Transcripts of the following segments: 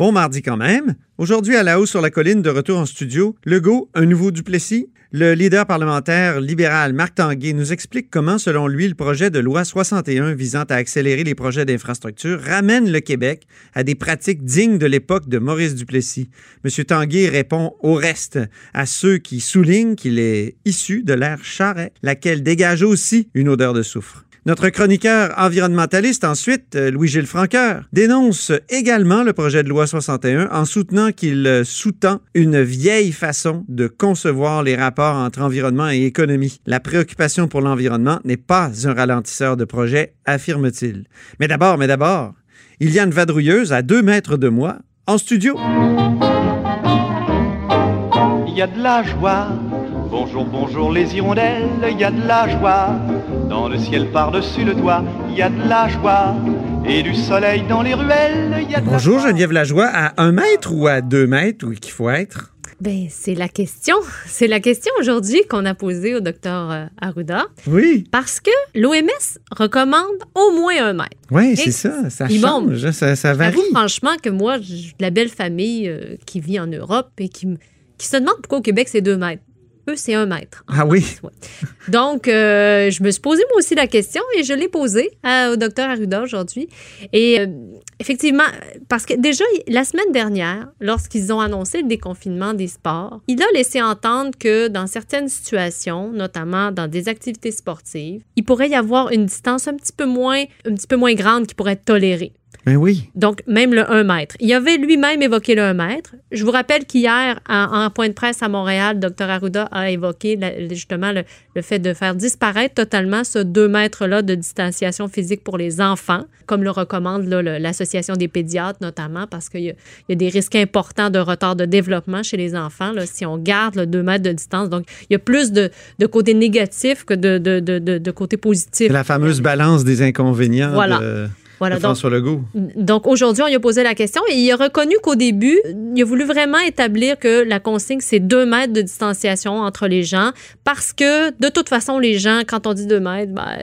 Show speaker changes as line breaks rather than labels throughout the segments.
Bon mardi quand même. Aujourd'hui, à la hausse sur la colline, de retour en studio, Legault, un nouveau Duplessis. Le leader parlementaire libéral Marc Tanguay nous explique comment, selon lui, le projet de loi 61 visant à accélérer les projets d'infrastructure ramène le Québec à des pratiques dignes de l'époque de Maurice Duplessis. M. Tanguay répond au reste à ceux qui soulignent qu'il est issu de l'ère Charret, laquelle dégage aussi une odeur de soufre. Notre chroniqueur environnementaliste, ensuite, euh, Louis-Gilles Franqueur, dénonce également le projet de loi 61 en soutenant qu'il euh, sous-tend une vieille façon de concevoir les rapports entre environnement et économie. La préoccupation pour l'environnement n'est pas un ralentisseur de projet, affirme-t-il. Mais d'abord, mais d'abord, il y a une vadrouilleuse à deux mètres de moi en studio.
Il y a de la joie. Bonjour, bonjour les hirondelles, il y a de la joie. Dans le ciel par-dessus le toit, il y a de la joie. Et du soleil dans les ruelles, il y a de
Bonjour
la joie.
Geneviève Lajoie, à un mètre ou à deux mètres, où qu'il faut être?
Ben, c'est la question. C'est la question aujourd'hui qu'on a posée au docteur euh, Arruda.
Oui.
Parce que l'OMS recommande au moins un mètre.
Oui, c'est ça. Ça change, ça, ça varie.
Franchement que moi, j'ai de la belle famille euh, qui vit en Europe et qui, qui se demande pourquoi au Québec c'est deux mètres. Eux, c'est un mètre.
Ah oui.
Ouais. Donc, euh, je me suis posé moi aussi la question et je l'ai posée à- au docteur Arruda aujourd'hui. Et euh, effectivement, parce que déjà, la semaine dernière, lorsqu'ils ont annoncé le déconfinement des sports, il a laissé entendre que dans certaines situations, notamment dans des activités sportives, il pourrait y avoir une distance un petit peu moins, un petit peu moins grande qui pourrait être tolérée.
Ben oui.
Donc, même le 1 mètre. Il avait lui-même évoqué le 1 mètre. Je vous rappelle qu'hier, en, en point de presse à Montréal, Dr. Arruda a évoqué la- justement le, le fait de faire disparaître totalement ce 2 mètres-là de distanciation physique pour les enfants, comme le recommande l'Association des pédiatres notamment, parce qu'il y, a- il y a des risques importants de retard de développement chez les enfants là, si on garde le 2 mètres de distance. Donc, il y a plus de, de côté négatif que de, de, de, de- côté positif.
La fameuse balance des inconvénients
Voilà. Voilà, donc- aujourd'hui, on lui a posé la question et il a reconnu qu'au début, il a voulu vraiment établir que la consigne, c'est deux mètres de distanciation entre les gens parce que de toute façon, les gens, quand on dit deux mètres, ben,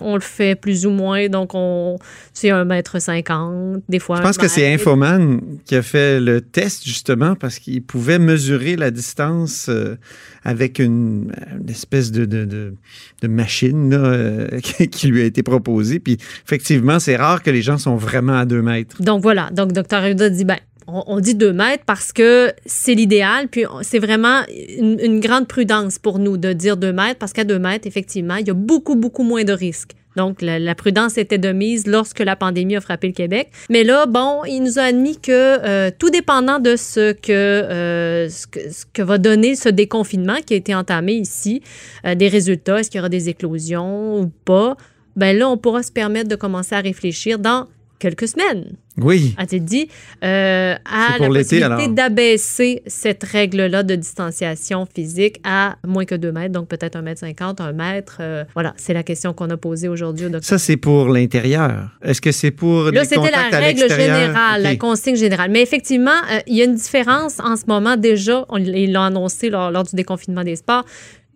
on le fait plus ou moins. Donc on, c'est un mètre cinquante, des fois.
Je pense que c'est Infoman qui a fait le test justement parce qu'il pouvait mesurer la distance euh, avec une, une espèce de, de, de- de machine là, euh, qui lui a été proposée. Puis effectivement, c'est rare que les gens sont vraiment à deux mètres.
Donc voilà. Donc Dr. Arruda dit ben on, dit deux mètres parce que c'est l'idéal, puis c'est vraiment une, grande prudence pour nous de dire deux mètres parce qu'à deux mètres, effectivement, il y a beaucoup, beaucoup moins de risques. Donc, la, prudence était de mise lorsque la pandémie a frappé le Québec. Mais là, bon, il nous a admis que euh, tout dépendant de ce que, euh, ce que, ce que va donner ce déconfinement qui a été entamé ici, euh, des résultats, est-ce qu'il y aura des éclosions ou pas, ben là, on pourra se permettre de commencer à réfléchir dans quelques semaines
Oui.
a-t-il dit, euh, à la possibilité d'abaisser cette règle-là de distanciation physique à moins que 2 mètres, donc peut-être 1 mètre 50, 1 mètre. euh, voilà, c'est la question qu'on a posée aujourd'hui au docteur.
Ça, c'est pour l'intérieur. Est-ce que c'est pour
Là, c'était la règle générale, la consigne générale. Mais effectivement, euh, il y a une différence en ce moment déjà. On, ils l'ont annoncé lors, lors du déconfinement des sports.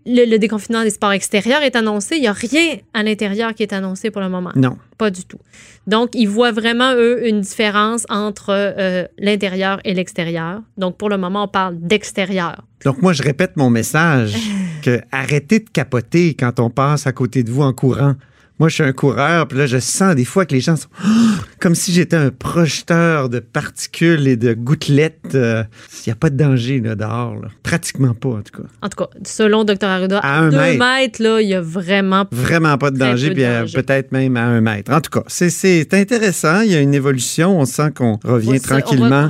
Le, le déconfinement des sports extérieurs est annoncé. Il n'y a rien à l'intérieur qui est annoncé pour le moment.
Non.
Pas du tout. Donc, ils voient vraiment, eux, une différence entre euh, l'intérieur et l'extérieur. Donc, pour le moment, on parle d'extérieur.
Donc, moi, je répète mon message que arrêtez de capoter quand on passe à côté de vous en courant. Moi, je suis un coureur, puis là, je sens des fois que les gens sont comme si j'étais un projeteur de particules et de gouttelettes. Euh, Il n'y a pas de danger là, dehors. là. Pratiquement pas, en tout cas.
En tout cas, selon Dr. Arruda,
À un
deux
mètre.
mètres, là, il y a vraiment...
Vraiment pas de danger, puis euh,
danger.
peut-être même à un mètre. En tout cas, c'est- intéressant. Il y a une évolution. On sent qu'on revient
On on
tranquillement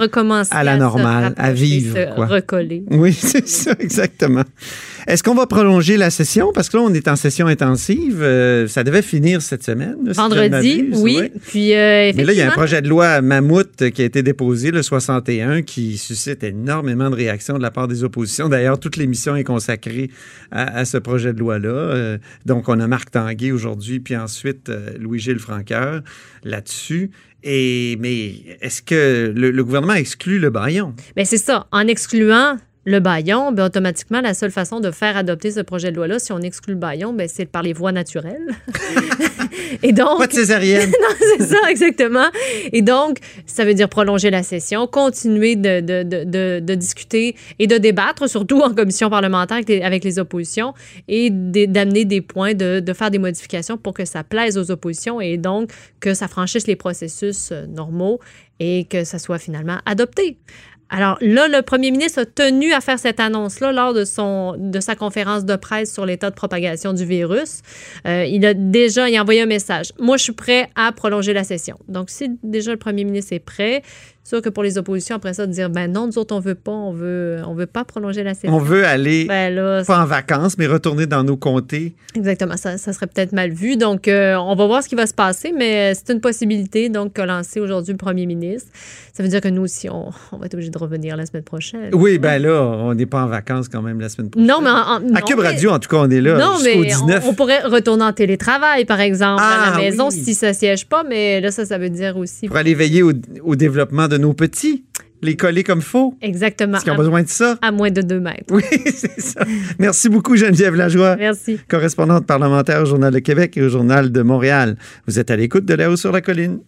à la normale, à
rapprocher,
vivre,
se
quoi.
recoller.
Oui, c'est ça, exactement. Est-ce qu'on va prolonger la session? Parce que là, on est en session intensive. Euh, ça devait finir cette semaine. là, si
Vendredi, oui.
ouais.
Puis, euh,
Mais là, il y a un
effectivement,
projet de loi mammouth qui a été déposé, le 61, qui suscite énormément de réactions de la part des oppositions. D'ailleurs, toute l'émission est consacrée à, à ce projet de loi-là. Euh, donc, on a Marc Tanguay aujourd'hui, puis ensuite Louis-Gilles Franqueur là-dessus. Et, mais est-ce que le, le gouvernement exclut le baillon?
Ben, c'est ça. En excluant le baillon, ben, automatiquement, la seule façon de faire adopter ce projet de loi-là, si on exclut le baillon, ben, c'est par les voies naturelles. Et donc,
Pas de césarienne.
non, c'est ça, exactement. Et donc, ça veut dire prolonger la session, continuer de, de, de, discuter et de débattre, surtout en commission parlementaire avec les, avec les oppositions, et d'amener des points, de, de faire des modifications pour que ça plaise aux oppositions et donc que ça franchisse les processus euh, normaux et que ça soit finalement adopté. Alors là, le premier ministre a tenu à faire cette annonce-là lors de, sa conférence de presse sur l'état de propagation du virus. Euh, il a déjà envoyé un message. Moi, je suis prêt à prolonger la session. Donc, si déjà le premier ministre est prêt, sûr que pour les oppositions, après ça, de dire, ben non, nous autres, on veut pas, on veut, on veut pas prolonger la session.
On veut aller,
Ben là,
pas en vacances, mais retourner dans nos comtés.
Exactement, ça, ça serait peut-être mal vu. Donc, euh, on va voir ce qui va se passer, mais c'est une possibilité donc qu'a lancé aujourd'hui le premier ministre. Ça veut dire que nous aussi, on, on va être obligé de revenir la semaine prochaine.
Oui, ben là, on n'est pas en vacances quand même la semaine prochaine.
Non, mais en, en-
À
non,
Cube
mais-
Radio, en tout cas, on est là
Non, mais on,
19.
on pourrait retourner en télétravail, par exemple, à
Ah,
la maison
oui.
si ça siège pas, mais là, ça, ça veut dire aussi.
Pour aller veiller au, au développement de nos petits, les coller comme faux.
Exactement.
Parce qu'ils ont besoin de ça.
à moins de deux mètres.
Oui, c'est ça. Merci beaucoup, Geneviève Lajoie,
Merci.
correspondante parlementaire au Journal de Québec et au Journal de Montréal. Vous êtes à l'écoute de là-haut sur la colline.